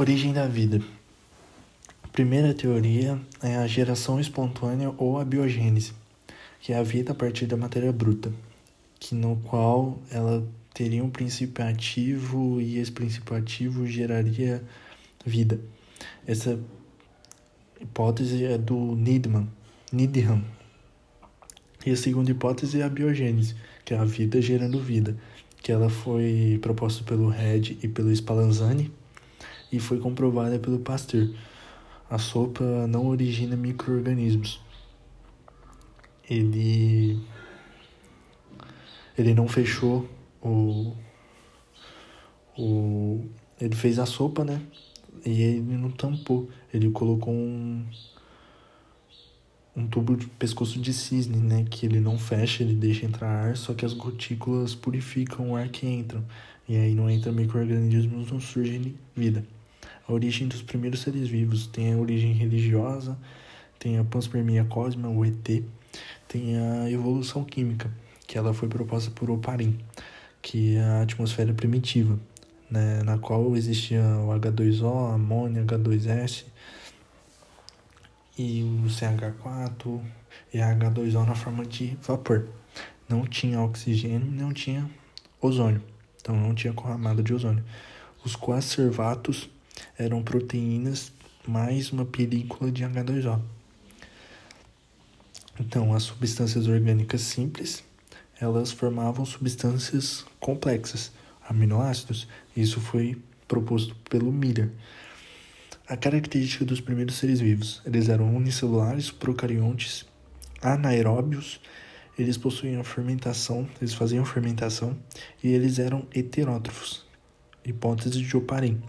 Origem da vida. A primeira teoria é a geração espontânea ou a biogênese, que é a vida a partir da matéria bruta, que no qual ela teria um princípio ativo e esse princípio ativo geraria vida. Essa hipótese é do Needham, Needham. E a segunda hipótese é a biogênese, que é a vida gerando vida, que ela foi proposta pelo Red e pelo Spallanzani e foi comprovada pelo Pasteur. A sopa não origina micro-organismos. Ele ele não fechou o o ele fez a sopa, né? E ele não tampou. Ele colocou um um tubo de pescoço de cisne, né? Que ele não fecha, ele deixa entrar ar, só que as gotículas purificam o ar que entra. E aí não entra micro-organismos, não surge vida. A origem dos primeiros seres vivos tem a origem religiosa, tem a panspermia cósmica, o ET, tem a evolução química, que ela foi proposta por Oparin, que é a atmosfera primitiva, né, na qual existia o H2O, amônia, H2S, e o CH4 e a H2O na forma de vapor. Não tinha oxigênio, não tinha ozônio. Então não tinha corramada de ozônio. Os coacervatos eram proteínas mais uma película de H2O. Então, as substâncias orgânicas simples, elas formavam substâncias complexas, aminoácidos. Isso foi proposto pelo Miller. A característica dos primeiros seres vivos: eles eram unicelulares, procariontes, anaeróbios, eles possuíam fermentação, eles faziam fermentação e eles eram heterótrofos. Hipótese de Oparin.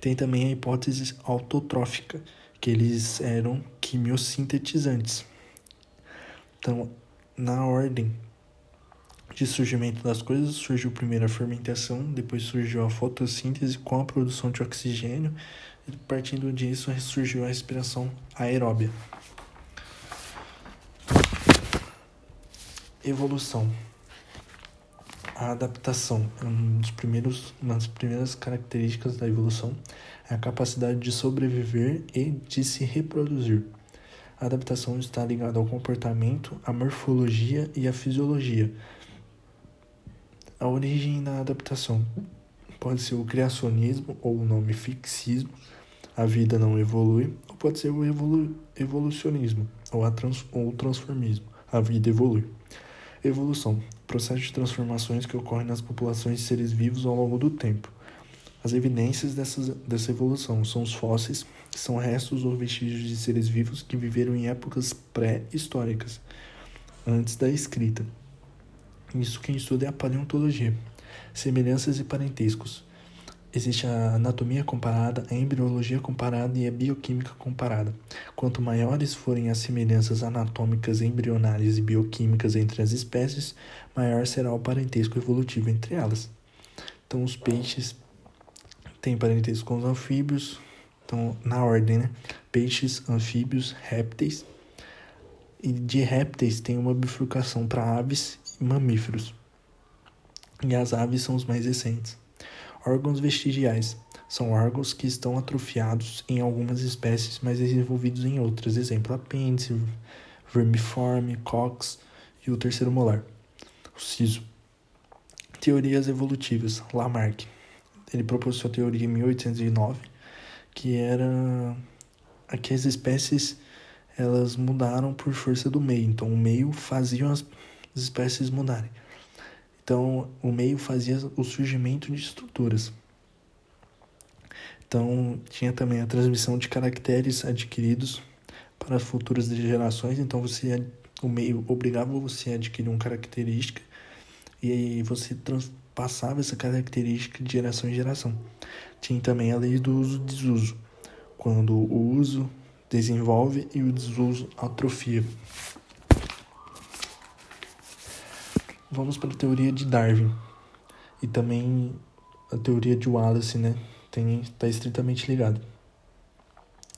Tem também a hipótese autotrófica, que eles eram quimiosintetizantes. Então, na ordem de surgimento das coisas, surgiu primeiro a fermentação, depois surgiu a fotossíntese com a produção de oxigênio, e partindo disso surgiu a respiração aeróbia. Evolução. A adaptação é um dos primeiros, uma das primeiras características da evolução, é a capacidade de sobreviver e de se reproduzir. A adaptação está ligada ao comportamento, à morfologia e à fisiologia, a origem da adaptação pode ser o criacionismo ou o nome fixismo, a vida não evolui, ou pode ser o evolu evolucionismo ou, a trans ou o transformismo, a vida evolui. Evolução processo de transformações que ocorrem nas populações de seres vivos ao longo do tempo. As evidências dessas, dessa evolução são os fósseis, que são restos ou vestígios de seres vivos que viveram em épocas pré-históricas, antes da escrita. Isso quem estuda é a paleontologia. Semelhanças e parentescos. Existe a anatomia comparada, a embriologia comparada e a bioquímica comparada. Quanto maiores forem as semelhanças anatômicas, embrionárias e bioquímicas entre as espécies, maior será o parentesco evolutivo entre elas. Então, os peixes têm parentesco com os anfíbios, então, na ordem, né? Peixes, anfíbios, répteis. E de répteis tem uma bifurcação para aves mamíferos. E as aves são os mais recentes. Órgãos vestigiais são órgãos que estão atrofiados em algumas espécies, mas desenvolvidos em outras. Exemplo, apêndice, vermiforme, cox e o terceiro molar, o siso. Teorias evolutivas, Lamarck. Ele propôs sua teoria em 1809, que era que as espécies elas mudaram por força do meio. Então, o meio fazia as espécies mudarem. Então, o meio fazia o surgimento de estruturas. Então, tinha também a transmissão de caracteres adquiridos para futuras gerações. Então, você o meio obrigava você a adquirir uma característica e aí você passava essa característica de geração em geração. Tinha também a lei do uso e desuso, quando o uso desenvolve e o desuso atrofia. Vamos para a teoria de Darwin e também a teoria de Wallace, né? Tem está estritamente ligado.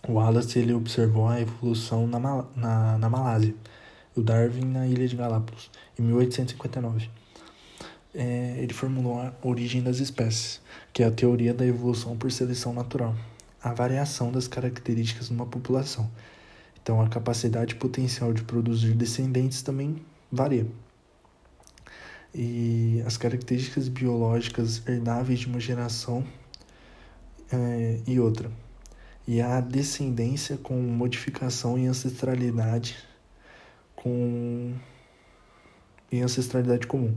O Wallace ele observou a evolução na, na, na Malásia, o Darwin na Ilha de Galápagos, em 1859. é, ele formulou a origem das espécies, que é a teoria da evolução por seleção natural, a variação das características numa população. Então, a capacidade potencial de produzir descendentes também varia. E as características biológicas herdáveis de uma geração é, e outra. E a descendência com modificação e ancestralidade com e ancestralidade comum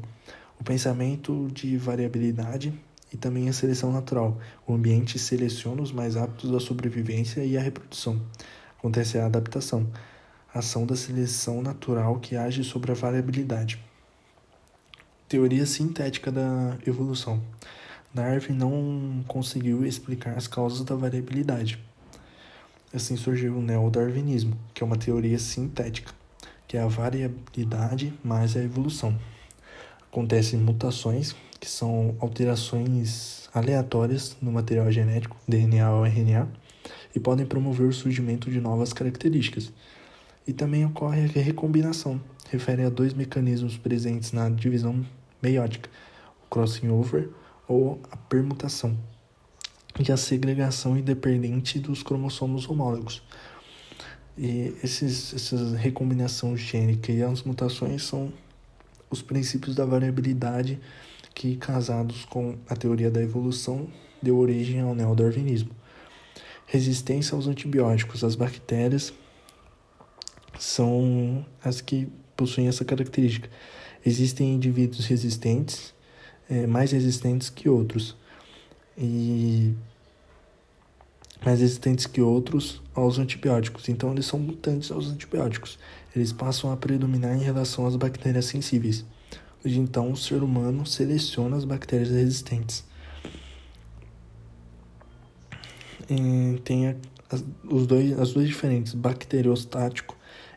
o pensamento de variabilidade e também a seleção natural. O ambiente seleciona os mais aptos à sobrevivência e à reprodução. Acontece a adaptação, a ação da seleção natural que age sobre a variabilidade. Teoria sintética da evolução. Darwin não conseguiu explicar as causas da variabilidade. Assim surgiu o neodarwinismo, que é uma teoria sintética, que é a variabilidade mais a evolução acontecem mutações, que são alterações aleatórias no material genético, DNA ou RNA, e podem promover o surgimento de novas características. E também ocorre a recombinação, refere a dois mecanismos presentes na divisão meiótica, o crossing over ou a permutação, e a segregação independente dos cromossomos homólogos. E esses, essa recombinação gênica e as mutações são os princípios da variabilidade que, casados com a teoria da evolução, deu origem ao neodarwinismo. Resistência aos antibióticos. As bactérias são as que possuem essa característica. Existem indivíduos resistentes, é, mais resistentes que outros, e mais resistentes que outros aos antibióticos. Então, eles são mutantes aos antibióticos eles passam a predominar em relação às bactérias sensíveis. Hoje, então, o ser humano seleciona as bactérias resistentes. E tem as, os dois, as duas diferentes. Bacteriostático,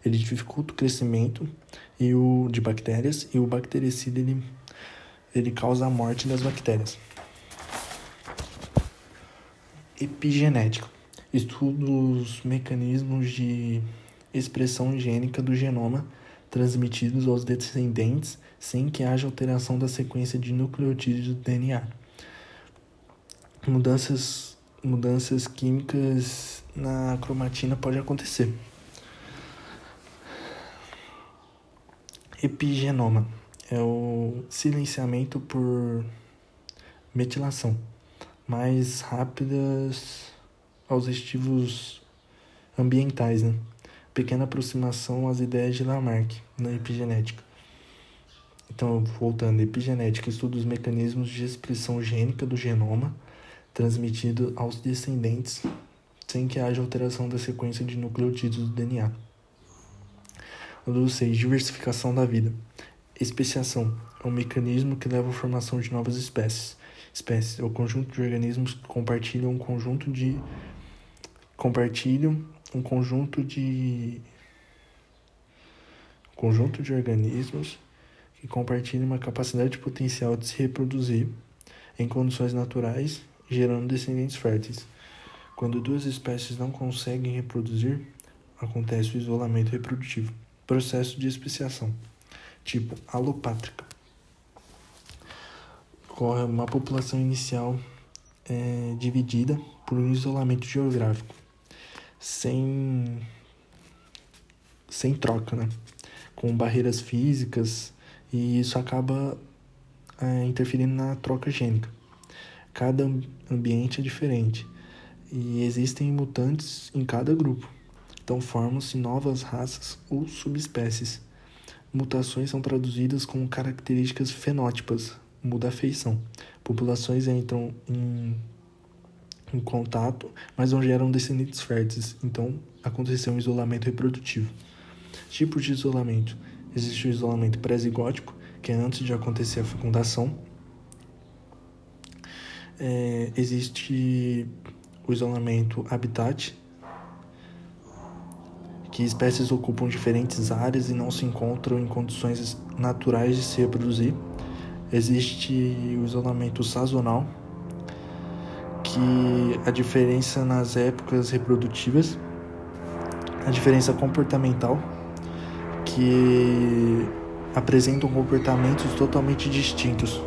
ele dificulta o crescimento e o, de bactérias, e o bactericida, ele, ele causa a morte das bactérias. Epigenético estuda os mecanismos de expressão gênica do genoma transmitidos aos descendentes sem que haja alteração da sequência de nucleotídeos do DNA. Mudanças, mudanças químicas na cromatina pode acontecer. Epigenoma é o silenciamento por metilação, mais rápidas aos estivos ambientais, né? pequena aproximação às ideias de Lamarck na epigenética. Então, voltando, epigenética estuda os mecanismos de expressão gênica do genoma transmitido aos descendentes sem que haja alteração da sequência de nucleotídeos do DNA. Número 6. Diversificação da vida. Especiação é um mecanismo que leva à formação de novas espécies. Espécies é o conjunto de organismos que compartilham um conjunto de compartilham um conjunto de conjunto de organismos que compartilham uma capacidade potencial de se reproduzir em condições naturais, gerando descendentes férteis. Quando duas espécies não conseguem reproduzir, acontece o isolamento reprodutivo, processo de especiação, tipo alopátrica. Ocorre uma população inicial é, dividida por um isolamento geográfico sem sem troca, né? Com barreiras físicas e isso acaba é, interferindo na troca gênica. Cada ambiente é diferente e existem mutantes em cada grupo. Então formam-se novas raças ou subespécies. Mutações são traduzidas como características fenótipas, muda a feição. Populações entram em em contato, mas não geram descendentes férteis. Então, aconteceu um isolamento reprodutivo. Tipos de isolamento: existe o isolamento pré-zigótico, que é antes de acontecer a fecundação. É, existe o isolamento habitat, que espécies ocupam diferentes áreas e não se encontram em condições naturais de se reproduzir. Existe o isolamento sazonal, que a diferença nas épocas reprodutivas, a diferença comportamental, que apresentam comportamentos totalmente distintos.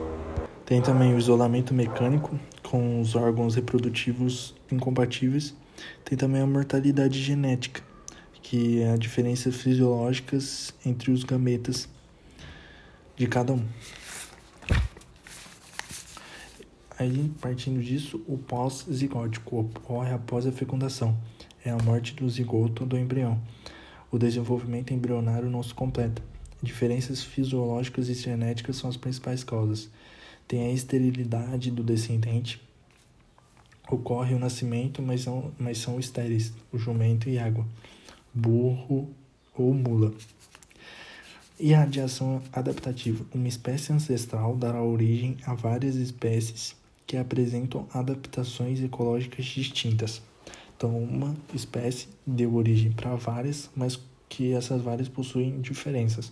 Tem também o isolamento mecânico, com os órgãos reprodutivos incompatíveis. Tem também a mortalidade genética, que é a diferença fisiológicas entre os gametas de cada um. Aí, partindo disso, o pós-zigótico ocorre após a fecundação. É a morte do zigoto do embrião. O desenvolvimento embrionário não se completa. Diferenças fisiológicas e genéticas são as principais causas. Tem a esterilidade do descendente. Ocorre o nascimento, mas são, mas são estéreis, o jumento e água, burro ou mula. E a radiação adaptativa. Uma espécie ancestral dará origem a várias espécies que apresentam adaptações ecológicas distintas. Então, uma espécie deu origem para várias, mas que essas várias possuem diferenças.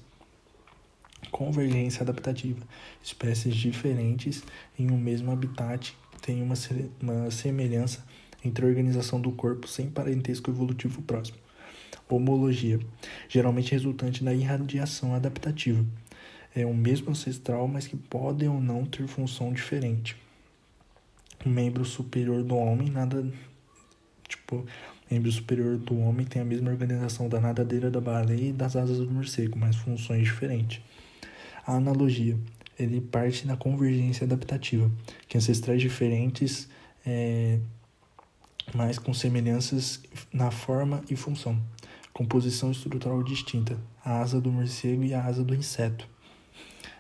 Convergência adaptativa. Espécies diferentes em um mesmo habitat têm uma, uma semelhança entre a organização do corpo sem parentesco evolutivo próximo. Homologia. Geralmente resultante da irradiação adaptativa. É o mesmo ancestral, mas que podem ou não ter função diferente o membro superior do homem, nada. Tipo, membro superior do homem tem a mesma organização da nadadeira da baleia e das asas do morcego, mas funções diferentes. A analogia. Ele parte da convergência adaptativa, que ancestrais diferentes, é, mas com semelhanças na forma e função. Composição estrutural distinta. A asa do morcego e a asa do inseto.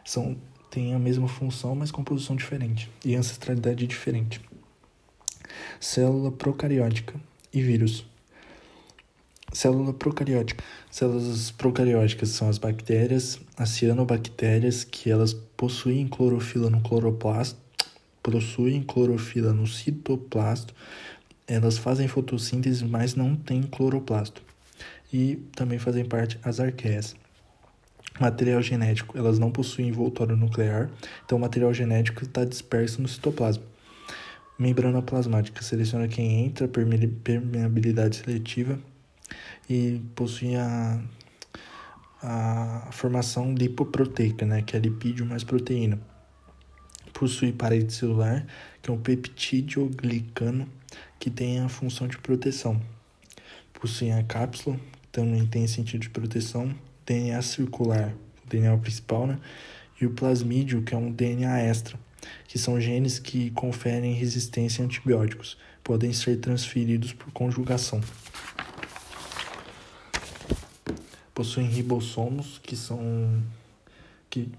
São têm a mesma função, mas composição diferente e ancestralidade diferente. Célula procariótica e vírus. Célula procariótica. Células procarióticas são as bactérias, as cianobactérias, que elas possuem clorofila no cloroplasto, possuem clorofila no citoplasto, elas fazem fotossíntese, mas não têm cloroplasto. E também fazem parte as arqueias material genético, elas não possuem envoltório nuclear, então o material genético está disperso no citoplasma. Membrana plasmática seleciona quem entra, permeabilidade seletiva e possui a, a formação lipoproteica, né, que é lipídio mais proteína. Possui parede celular, que é um peptídeo glicano, que tem a função de proteção. Possui a cápsula, também tem sentido de proteção, DNA circular, DNA principal, né? E o plasmídio, que é um DNA extra, que são genes que conferem resistência a antibióticos, podem ser transferidos por conjugação. Possuem ribossomos, que são que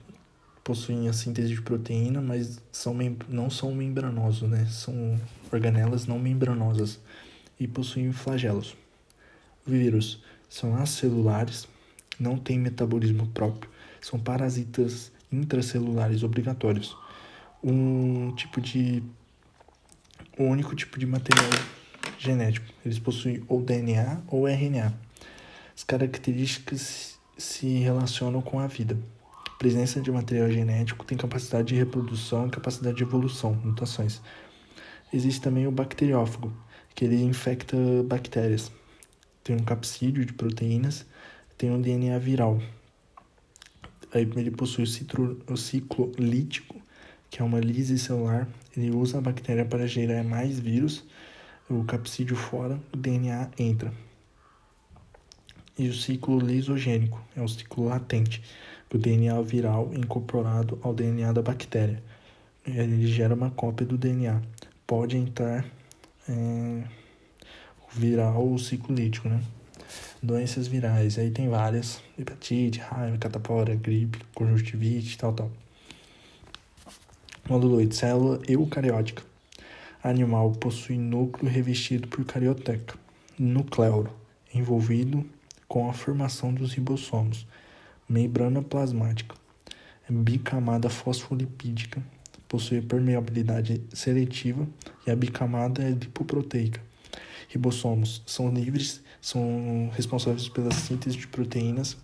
possuem a síntese de proteína, mas são não são membranosos, né? São organelas não membranosas e possuem flagelos. Vírus são acelulares, não têm metabolismo próprio, são parasitas intracelulares obrigatórios. Um tipo de o único tipo de material genético. Eles possuem ou DNA ou RNA. As características se relacionam com a vida. A presença de material genético tem capacidade de reprodução e capacidade de evolução, mutações. Existe também o bacteriófago, que ele infecta bactérias. Tem um capsídeo de proteínas tem um DNA viral. Aí ele possui o ciclo, o ciclo lítico, que é uma lise celular. Ele usa a bactéria para gerar mais vírus. O capsídeo fora, o DNA entra. E o ciclo lisogênico é o ciclo latente, o DNA viral incorporado ao DNA da bactéria. Ele gera uma cópia do DNA. Pode entrar é, viral ou ciclo lítico, né? doenças virais. Aí tem várias: hepatite, raiva, catapora, gripe, conjuntivite, tal, tal. Módulo 8. Célula eucariótica. Animal possui núcleo revestido por carioteca. Nucleoro, envolvido com a formação dos ribossomos. Membrana plasmática. Bicamada fosfolipídica. Possui permeabilidade seletiva e a bicamada é lipoproteica. Ribossomos são livres são responsáveis pela síntese de proteínas,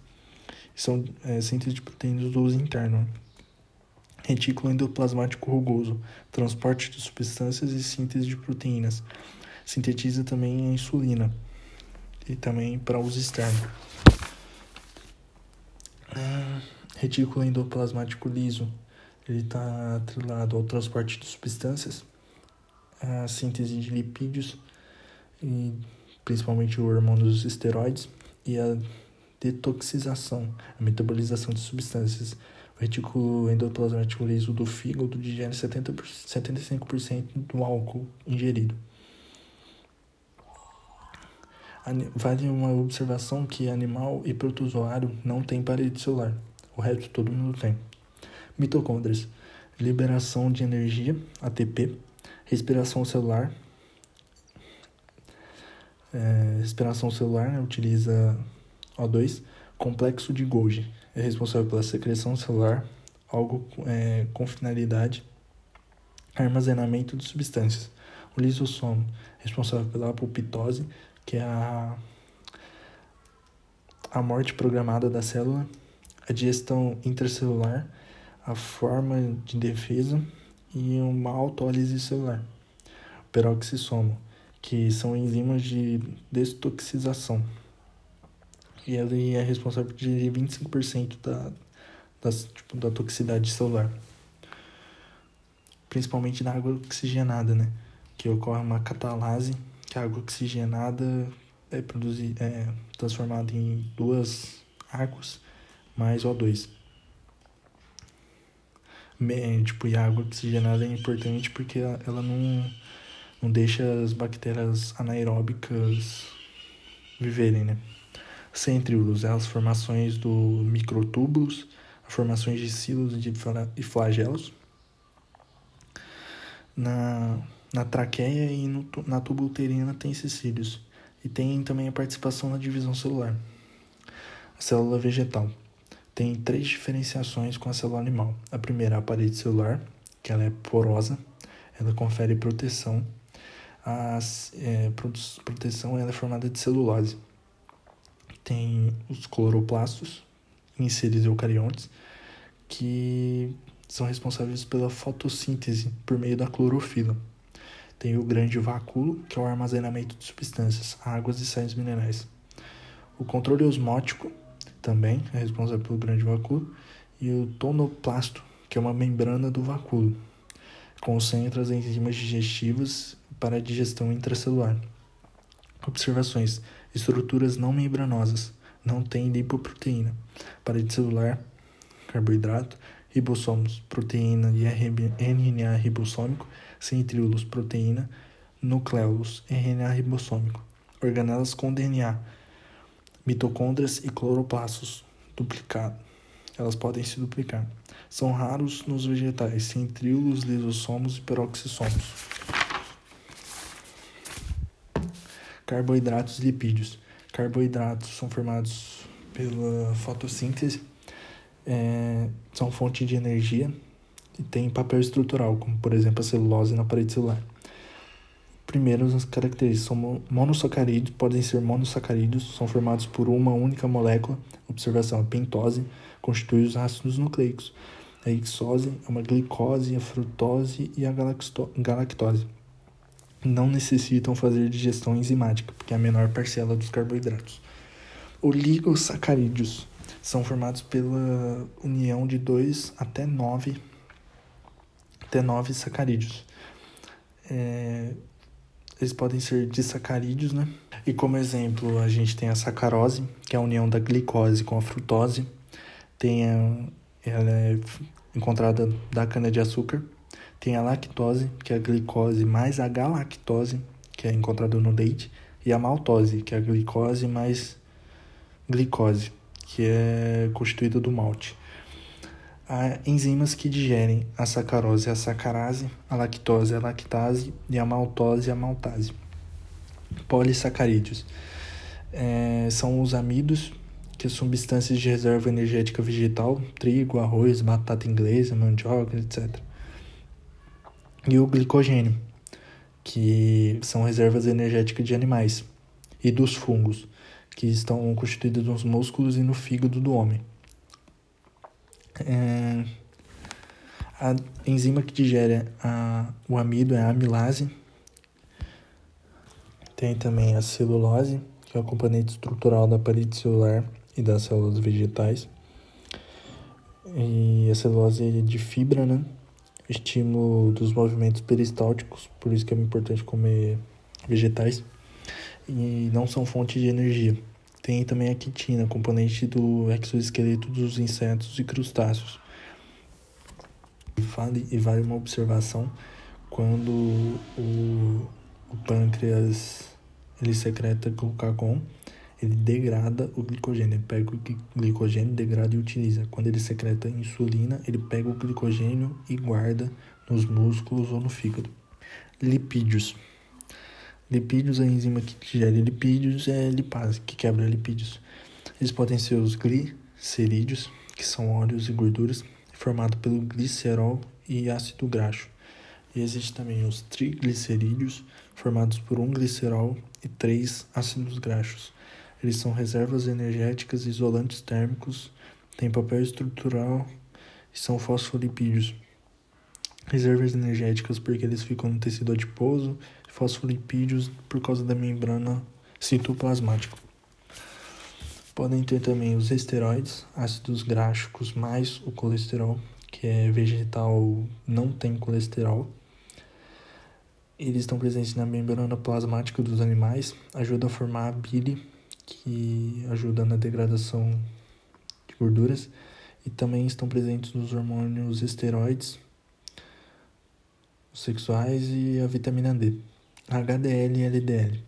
são é, síntese de proteínas do uso interno. Retículo endoplasmático rugoso, transporte de substâncias e síntese de proteínas. Sintetiza também a insulina e também para uso externo. Ah, retículo endoplasmático liso ele está atrelado ao transporte de substâncias, à síntese de lipídios, e principalmente o hormônio dos esteroides, e a detoxização, a metabolização de substâncias. O retículo endoplasmático liso do fígado digere 70 75% do álcool ingerido. Vale uma observação que animal e protozoário não tem parede celular. O resto todo mundo tem. Mitocôndrias. Liberação de energia, ATP. Respiração celular. É, respiração celular né, utiliza O2. Complexo de Golgi. É responsável pela secreção celular, algo é, com finalidade armazenamento de substâncias. O lisossomo, responsável pela apoptose, que é a, a morte programada da célula, a digestão intracelular, a forma de defesa e uma autólise celular. O peroxissomo, que são enzimas de destoxização. E ele é responsável por 25% da, das, tipo, da toxicidade celular. Principalmente na água oxigenada, né? Que ocorre uma catalase que a água oxigenada é, é transformada em duas águas mais O2. Tipo, e a água oxigenada é importante porque ela não, não deixa as bactérias anaeróbicas viverem, né? Centríolos, é as formações do microtúbulos, formações de silos e flagelos. Na na traqueia e no, na tuba uterina tem cecílios. E tem também a participação na divisão celular. A célula vegetal tem três diferenciações com a célula animal. A primeira a parede celular, que ela é porosa, ela confere proteção. A é, proteção é formada de celulose. Tem os cloroplastos, em seres eucariontes, que são responsáveis pela fotossíntese por meio da clorofila. Tem o grande vacúolo, que é o armazenamento de substâncias, águas e sais minerais. O controle osmótico, também é responsável pelo grande vacúolo. E o tonoplasto, que é uma membrana do vacúolo. Concentra as enzimas digestivas para a digestão intracelular. Observações: estruturas não membranosas, não tem lipoproteína. Parede celular, carboidrato, ribossomos, proteína e RNA ribossômico centríolos, proteína, nucleolos, RNA ribossômico, organelas com DNA, mitocôndrias e cloroplastos duplicado. Elas podem se duplicar. São raros nos vegetais, centríolos, lisossomos e peroxissomos. Carboidratos e lipídios. Carboidratos são formados pela fotossíntese, é, são fonte de energia e tem papel estrutural, como por exemplo a celulose na parede celular. Primeiro, as características são monossacarídeos, podem ser monossacarídeos, são formados por uma única molécula. Observação: a pentose constitui os ácidos nucleicos. A hexose é uma glicose, a frutose e a galactose. Não necessitam fazer digestão enzimática, porque é a menor parcela dos carboidratos. Oligosacarídeos são formados pela união de 2 até 9 até 9 sacarídeos. É, eles podem ser disacarídeos, né? E como exemplo, a gente tem a sacarose, que é a união da glicose com a frutose. Tem a, ela é encontrada da cana-de-açúcar. Tem a lactose, que é a glicose mais a galactose, que é encontrada no leite. E a maltose, que é a glicose mais glicose, que é constituída do malte há enzimas que digerem a sacarose, a sacarase, a lactose, a lactase e a maltose, a maltase. Polissacarídeos é, são os amidos, que são substâncias de reserva energética vegetal, trigo, arroz, batata inglesa, mandioca, etc. E o glicogênio, que são reservas energéticas de animais, e dos fungos, que estão constituídos nos músculos e no fígado do homem. É, a enzima que digere a, o amido é a amilase. Tem também a celulose, que é o componente estrutural da parede celular e das células vegetais. E a celulose é de fibra, né? Estímulo dos movimentos peristálticos, por isso que é importante comer vegetais. E não são fonte de energia. Tem também a quitina, componente do exoesqueleto dos insetos e crustáceos. Vale, e vale uma observação quando o, o pâncreas ele secreta glucagon, ele degrada o glicogênio. Ele pega o glicogênio, degrada e utiliza. Quando ele secreta insulina, ele pega o glicogênio e guarda nos músculos ou no fígado. Lipídios. Lipídios, a enzima que digere lipídios é lipase, que quebra lipídios. Eles podem ser os glicerídeos, que são óleos e gorduras, formados pelo glicerol e ácido graxo. E existe também os triglicerídeos, formados por um glicerol e três ácidos graxos. Eles são reservas energéticas, isolantes térmicos, têm papel estrutural e são fosfolipídios. Reservas energéticas porque eles ficam no tecido adiposo, fosfolipídios por causa da membrana citoplasmática. Podem ter também os esteroides, ácidos graxos mais o colesterol, que é vegetal, não tem colesterol. Eles estão presentes na membrana plasmática dos animais, ajudam a formar a bile, que ajuda na degradação de gorduras, e também estão presentes nos hormônios esteroides sexuais e a vitamina D. HDL e LDL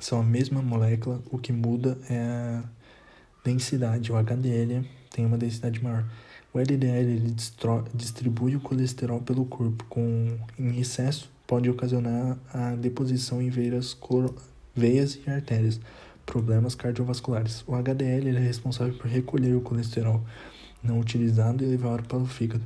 são a mesma molécula, o que muda é a densidade. O HDL tem uma densidade maior. O LDL ele distribui o colesterol pelo corpo, com em excesso pode ocasionar a deposição em veias, veias e artérias, problemas cardiovasculares. O HDL é responsável por recolher o colesterol não utilizado e levar para o fígado.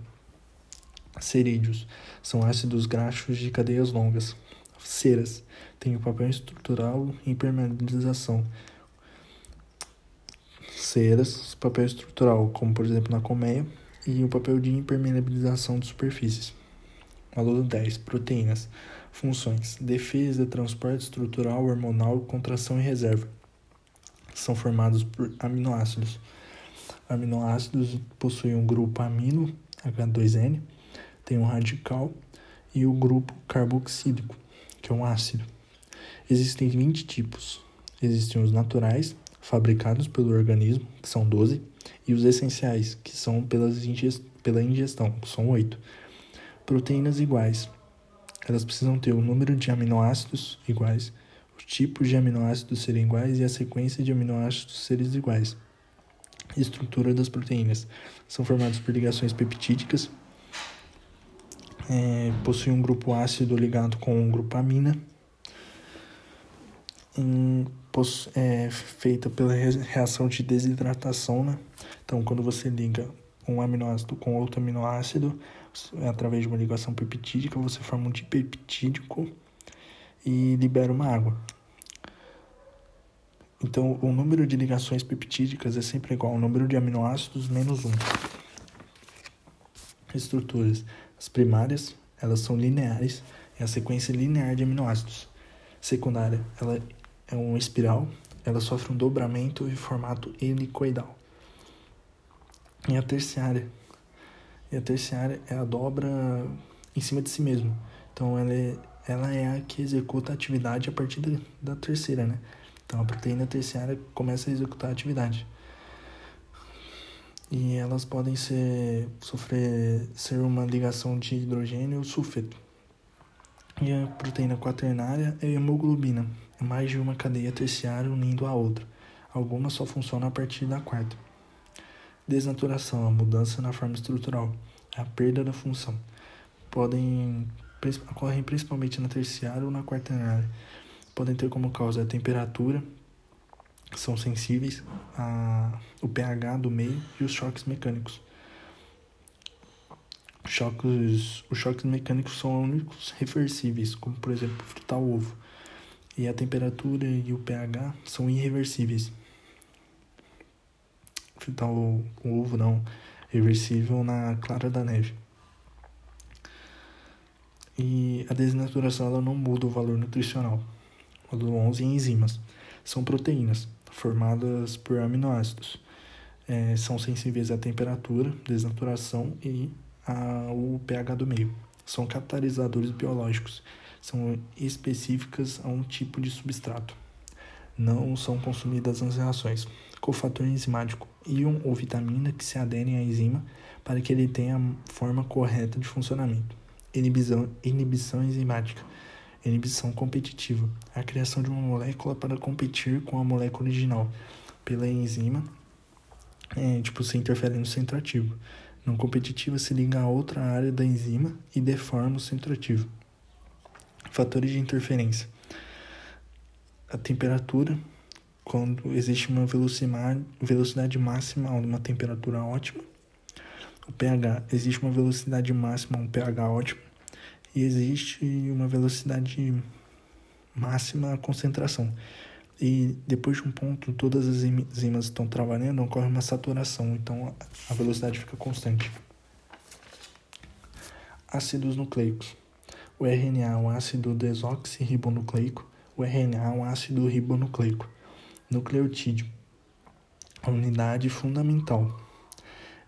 Cerídeos são ácidos graxos de cadeias longas. Ceras têm o papel estrutural e impermeabilização. Ceras, papel estrutural, como por exemplo na colmeia, e o papel de impermeabilização de superfícies. Aluno 10. Proteínas. Funções: defesa, transporte estrutural, hormonal, contração e reserva. São formados por aminoácidos. Aminoácidos possuem um grupo amino, H2N, tem um radical, e o grupo carboxílico, que é um ácido. Existem 20 tipos. Existem os naturais, fabricados pelo organismo, que são 12, e os essenciais, que são pelas ingest pela ingestão, que são 8 proteínas iguais. Elas precisam ter o número de aminoácidos iguais, tipos de aminoácidos serem iguais e a sequência de aminoácidos serem iguais. Estrutura das proteínas são formadas por ligações peptídicas, é, possui um grupo ácido ligado com um grupo amina, é feita pela reação de desidratação. Né? Então, quando você liga um aminoácido com outro aminoácido, através de uma ligação peptídica, você forma um dipeptídico e libera uma água. Então, o número de ligações peptídicas é sempre igual ao número de aminoácidos menos um. Estruturas. As primárias, elas são lineares, é a sequência linear de aminoácidos. Secundária, ela é uma espiral, ela sofre um dobramento em formato helicoidal. E a terciária, e a terciária é a dobra em cima de si mesmo. Então ela é, ela é a que executa a atividade a partir da, terceira, né? Então a proteína terciária começa a executar a atividade. E elas podem ser sofrer ser uma ligação de hidrogênio ou sulfeto. E a proteína quaternária é a hemoglobina, é mais de uma cadeia terciária unindo a outra. Algumas só funcionam a partir da quarta. Desnaturação, a mudança na forma estrutural, a perda da função. Podem ocorrem principalmente na terciária ou na quaternária. Podem ter como causa a temperatura, são sensíveis ao pH do meio e os choques mecânicos. Choques, os choques mecânicos são únicos reversíveis, como por exemplo fritar o ovo. E a temperatura e o pH são irreversíveis fritar o, o ovo não reversível na clara da neve. E a desnaturação ela não muda o valor nutricional. O 11 enzimas são proteínas formadas por aminoácidos. é, são sensíveis à temperatura, desnaturação e ao pH do meio. São catalisadores biológicos, são específicas a um tipo de substrato. Não são consumidas nas reações. Cofator enzimático, íon ou vitamina que se aderem à enzima para que ele tenha a forma correta de funcionamento. Inibição, inibição enzimática, inibição competitiva, a criação de uma molécula para competir com a molécula original pela enzima, é, tipo, se interfere no centro ativo. Não competitiva se liga a outra área da enzima e deforma o centro ativo. Fatores de interferência. A temperatura, quando existe uma velocidade, máxima a uma temperatura ótima. O pH, existe uma velocidade máxima um pH ótimo. E existe uma velocidade máxima concentração. E depois de um ponto, todas as enzimas estão trabalhando, ocorre uma saturação, então a velocidade fica constante. Ácidos nucleicos. O RNA é um ácido desoxirribonucleico. O RNA é um ácido ribonucleico. Nucleotídeo. A unidade fundamental.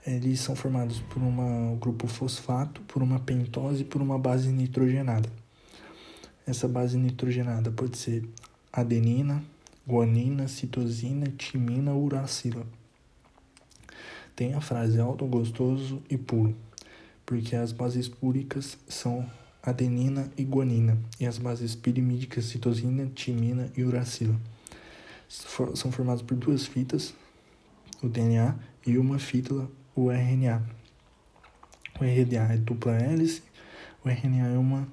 Eles são formados por um grupo fosfato, por uma pentose e por uma base nitrogenada. Essa base nitrogenada pode ser adenina, guanina, citosina, timina, uracila. Tem a frase alto, gostoso e puro, porque as bases púricas são adenina e guanina, e as bases pirimídicas citosina, timina e uracila. São formadas por duas fitas, o DNA, e uma fita, o RNA. O RNA é dupla hélice, o RNA é uma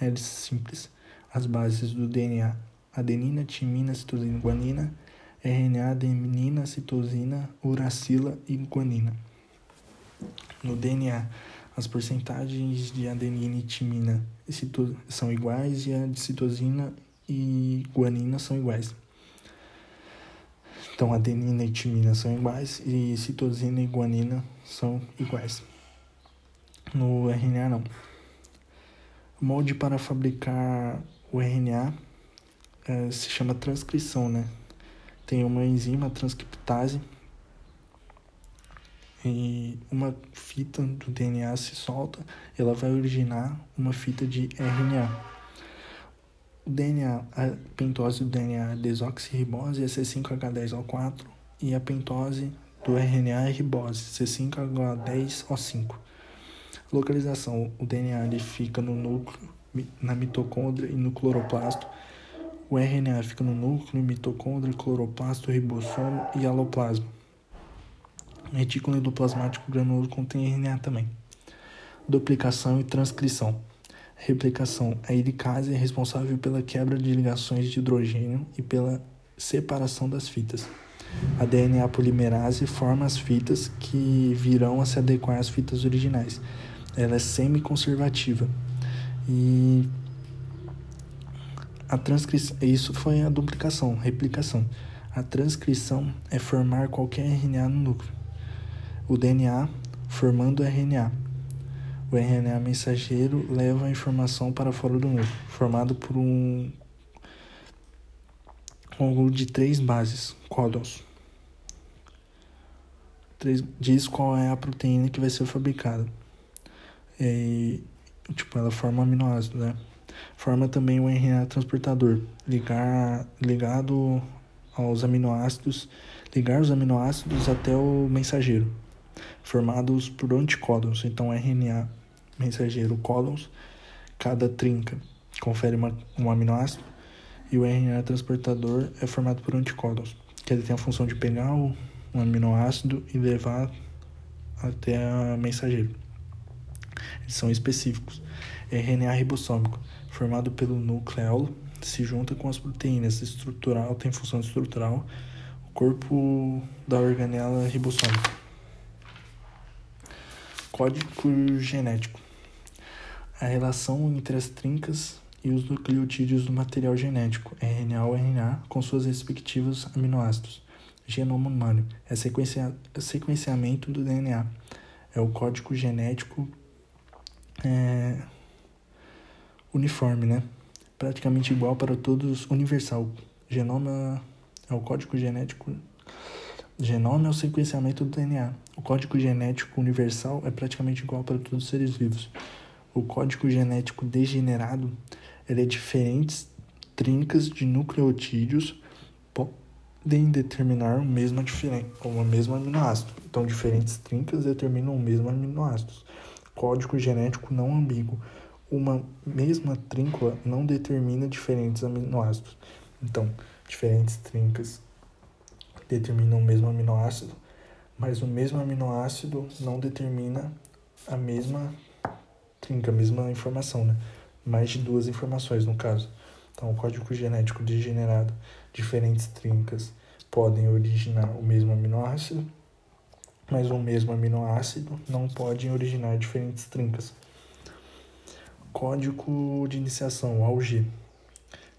hélice simples. As bases do DNA adenina, timina, citosina, guanina, RNA, adenina, citosina, uracila e guanina. No DNA, as porcentagens de adenina e timina são iguais e a de citosina e guanina são iguais. Então, adenina e timina são iguais e citosina e guanina são iguais. No RNA, não. O molde para fabricar o RNA é, se chama transcrição, né? Tem uma enzima, transcriptase, e uma fita do DNA se solta, ela vai originar uma fita de RNA. O DNA, a pentose do DNA é desoxirribose é C5H10O4 e a pentose do RNA é ribose, C5H10O5. Localização: o DNA ele fica no núcleo, na mitocôndria e no cloroplasto o RNA fica no núcleo, mitocôndria, cloroplasto, ribossomo e aloplasma. Retículo endoplasmático granuloso contém RNA também. Duplicação e transcrição. Replicação. A helicase é responsável pela quebra de ligações de hidrogênio e pela separação das fitas. A DNA polimerase forma as fitas que virão a se adequar às fitas originais. Ela é semi-conservativa e a transcrição, isso foi a duplicação, replicação. A transcrição é formar qualquer RNA no núcleo. O DNA formando RNA. O RNA mensageiro leva a informação para fora do núcleo, formado por um conjunto de três bases, códons. Diz qual é a proteína que vai ser fabricada. E, tipo, ela forma aminoácido, né? Forma também o RNA transportador, ligar, ligado aos aminoácidos, ligar os aminoácidos até o mensageiro, formados por anticódons. Então, RNA mensageiro códons, cada trinca confere uma, um aminoácido e o RNA transportador é formado por anticódons, que ele tem a função de pegar o, um aminoácido e levar até a mensageiro. Eles são específicos. RNA ribossômico formado pelo nucleolo, se junta com as proteínas estrutural, tem função estrutural, o corpo da organela ribossômica. Código genético. A relação entre as trincas e os nucleotídeos do material genético, RNA ou RNA, com suas respectivos aminoácidos. Genoma humano é sequencia, sequenciamento do DNA. É o código genético é, uniforme, né? Praticamente igual para todos, universal. Genoma é o código genético Genoma é o sequenciamento do DNA. O código genético universal é praticamente igual para todos os seres vivos. O código genético degenerado é diferentes trincas de nucleotídeos podem determinar o mesmo o mesmo aminoácido. Então, diferentes trincas determinam o mesmo aminoácido. Código genético não ambíguo. Uma mesma tríncula não determina diferentes aminoácidos. Então, diferentes trincas determinam o mesmo aminoácido, mas o mesmo aminoácido não determina a mesma trinca, mesma informação, né? Mais de duas informações no caso. Então, o código genético degenerado, diferentes trincas podem originar o mesmo aminoácido, mas o mesmo aminoácido não pode originar diferentes trincas. Código de iniciação, AUG,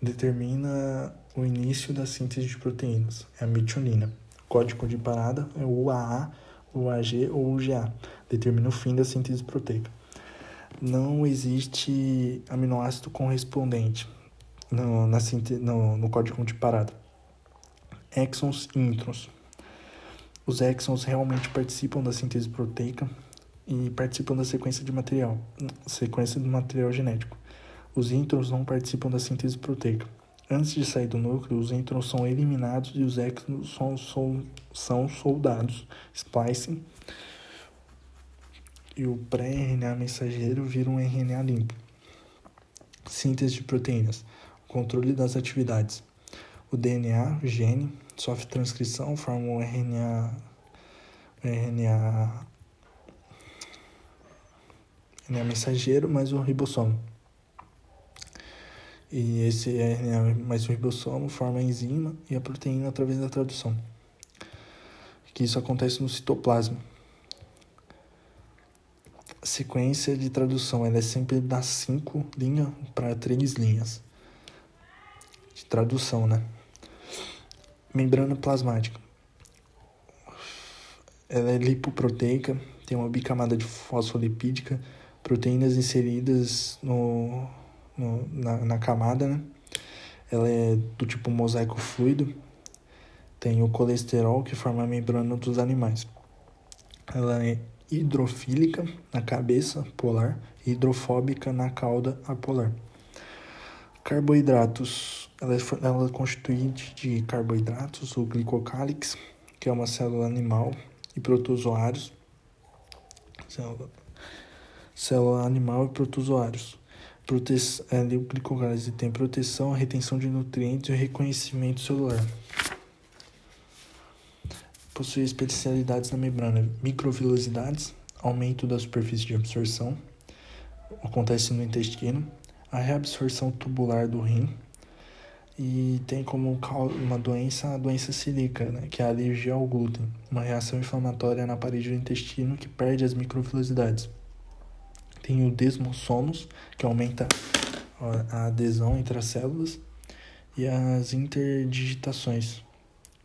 determina o início da síntese de proteínas, é a metionina. Código de parada é o UAA, o AG ou o UGA, determina o fim da síntese proteica. Não existe aminoácido correspondente no, na no, no código de parada. Exons e introns. Os exons realmente participam da síntese proteica e participam da sequência de material, sequência do material genético. Os introns não participam da síntese proteica. Antes de sair do núcleo, os introns são eliminados e os exons são, são, são soldados, splicing, e o pré-RNA mensageiro vira um RNA limpo. Síntese de proteínas, controle das atividades. O DNA, o gene, sofre transcrição, forma um RNA, RNA, RNA mensageiro mais um ribossomo. E esse RNA mais o ribossomo forma a enzima e a proteína através da tradução. Que isso acontece no citoplasma. Sequência de tradução ela é sempre das cinco linhas para três linhas de tradução, né? Membrana plasmática. Ela é lipoproteica, tem uma bicamada de fosfolipídica, proteínas inseridas no no, na, na camada, né? Ela é do tipo mosaico fluido. Tem o colesterol que forma a membrana dos animais. Ela é hidrofílica na cabeça polar e hidrofóbica na cauda apolar. Carboidratos. Ela é, ela é constituída de carboidratos, o glicocálix, que é uma célula animal, e protozoários. Célula, célula animal e protozoários. Prote... A glicogálise tem proteção, retenção de nutrientes e reconhecimento celular. Possui especialidades na membrana, microvilosidades, aumento da superfície de absorção, acontece no intestino, a reabsorção tubular do rim e tem como uma doença a doença celíaca, né, que é a alergia ao glúten, uma reação inflamatória na parede do intestino que perde as microvilosidades. Tem o desmossomos, que aumenta a adesão entre as células, e as interdigitações,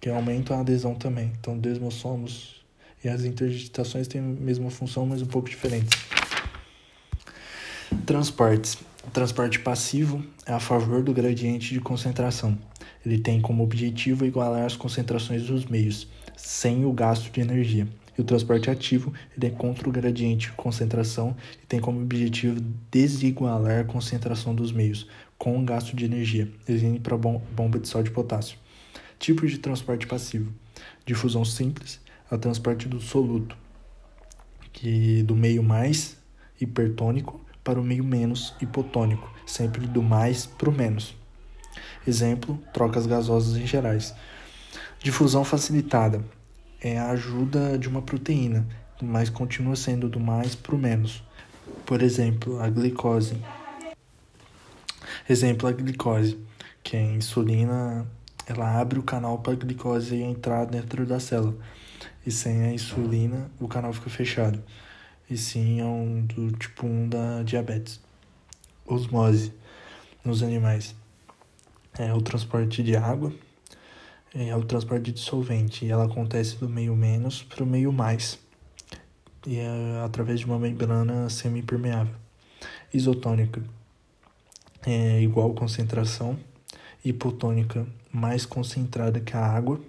que aumentam a adesão também. Então, desmossomos e as interdigitações têm a mesma função, mas um pouco diferentes. Transportes. O transporte passivo é a favor do gradiente de concentração. Ele tem como objetivo igualar as concentrações dos meios, sem o gasto de energia. E o transporte ativo ele é contra o gradiente de concentração e tem como objetivo desigualar a concentração dos meios com o gasto de energia, exemplo para bomba de sal de potássio. Tipos de transporte passivo: difusão simples, é o transporte do soluto, que do meio mais hipertônico para o meio menos hipotônico, sempre do mais para o menos. Exemplo: trocas gasosas em gerais. Difusão facilitada é a ajuda de uma proteína, mas continua sendo do mais para o menos. Por exemplo, a glicose. Exemplo, a glicose, que é a insulina, ela abre o canal para a glicose entrar dentro da célula. E sem a insulina, o canal fica fechado. E sim é um do tipo 1 da diabetes. Osmose nos animais. É o transporte de água é o transporte de dissolvente e ela acontece do meio menos para o meio mais e é através de uma membrana semipermeável. Isotônica é igual concentração, hipotônica mais concentrada que a água.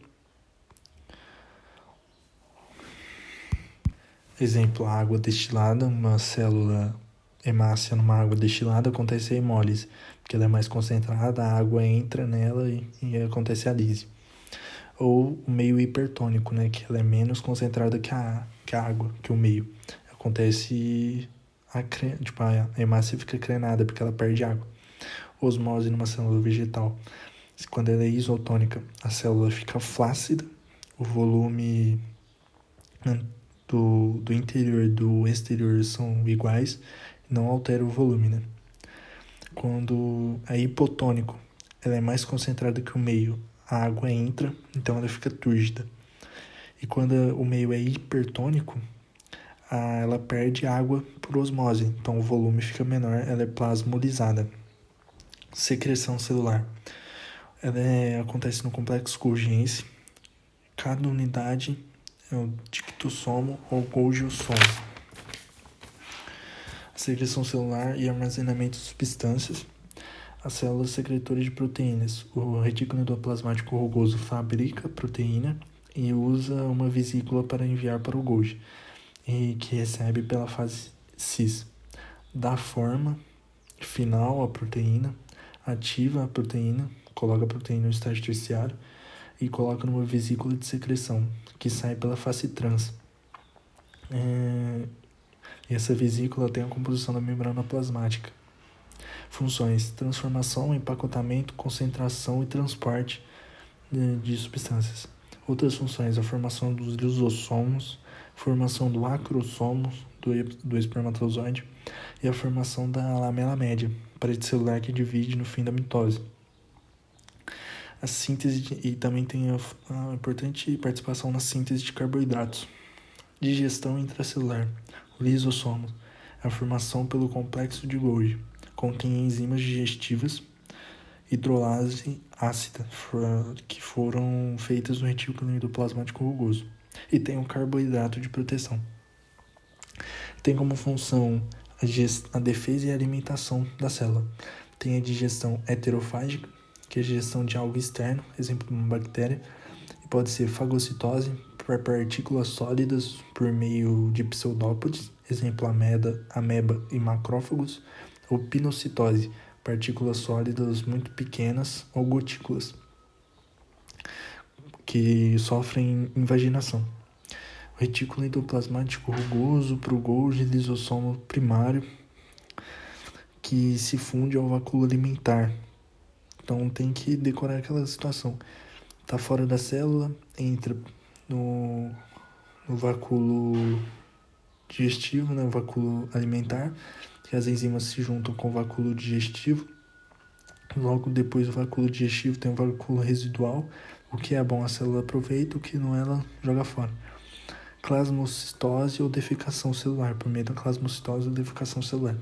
Exemplo, a água destilada, uma célula hemácia numa água destilada, acontece a hemólise, porque ela é mais concentrada, a água entra nela e, e acontece a lise. Ou o meio hipertônico, né, que ela é menos concentrada que a, que a água, que o meio. Acontece a, tipo, a hemácia fica crenada porque ela perde água. Osmose numa célula vegetal. Quando ela é isotônica, a célula fica flácida, o volume do, do interior e do exterior são iguais, não altera o volume, né? Quando é hipotônico, ela é mais concentrada que o meio, a água entra, então ela fica túrgida. E quando o meio é hipertônico, a, ela perde água por osmose, então o volume fica menor, ela é plasmolizada. Secreção celular. Ela é, acontece no complexo Golgiense. Cada unidade é o dictossomo ou Golgiossomo. A secreção celular e armazenamento de substâncias. As células secretoras de proteínas. O retículo endoplasmático rugoso fabrica proteína e usa uma vesícula para enviar para o Golgi, e que recebe pela fase cis. Dá forma final à proteína, ativa a proteína, coloca a proteína no estágio terciário e coloca numa vesícula de secreção, que sai pela face trans. É... E essa vesícula tem a composição da membrana plasmática. Funções: transformação, empacotamento, concentração e transporte de, de substâncias. Outras funções: a formação dos lisossomos, formação do acrossomo, do, do espermatozoide, e a formação da lamela média, parede celular que divide no fim da mitose a síntese de, e também tem a, a, importante participação na síntese de carboidratos. Digestão intracelular. O lisossomo. A formação pelo complexo de Golgi. Contém enzimas digestivas, hidrolase ácida, que foram feitas no retículo endoplasmático rugoso. E tem o carboidrato de proteção. Tem como função a, a defesa e a alimentação da célula. Tem a digestão heterofágica, que é a digestão de algo externo, exemplo uma bactéria, e pode ser fagocitose por partículas sólidas por meio de pseudópodes, exemplo ameba, ameba e macrófagos, ou pinocitose, partículas sólidas muito pequenas ou gotículas que sofrem invaginação. O retículo endoplasmático rugoso, pro Golgi, lisossomo primário, que se funde ao vácuo alimentar, então tem que decorar aquela situação. Tá fora da célula, entra no, no digestivo, né, o alimentar, que as enzimas se juntam com o vacúolo digestivo. Logo depois do vacúolo digestivo tem o vacúolo residual, o que é bom a célula aproveita, o que não ela joga fora. Plasmocitose ou defecação celular, por meio da plasmocitose ou defecação celular.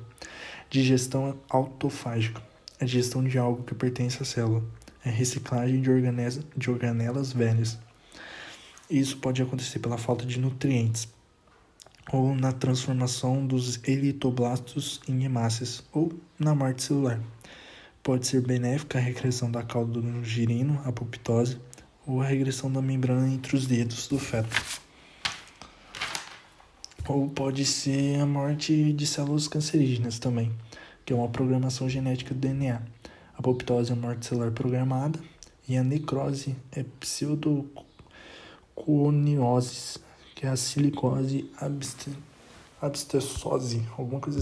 Digestão autofágica a digestão de algo que pertence à célula, é reciclagem de, organelas, de organelas velhas. Isso pode acontecer pela falta de nutrientes, ou na transformação dos eritoblastos em hemácias, ou na morte celular. Pode ser benéfica a regressão da cauda do girino, a apoptose, ou a regressão da membrana entre os dedos do feto. Ou pode ser a morte de células cancerígenas também que é uma programação genética do DNA. A apoptose é morte celular programada e a necrose é pseudoconiose, que é a silicose abstessose, alguma coisa assim.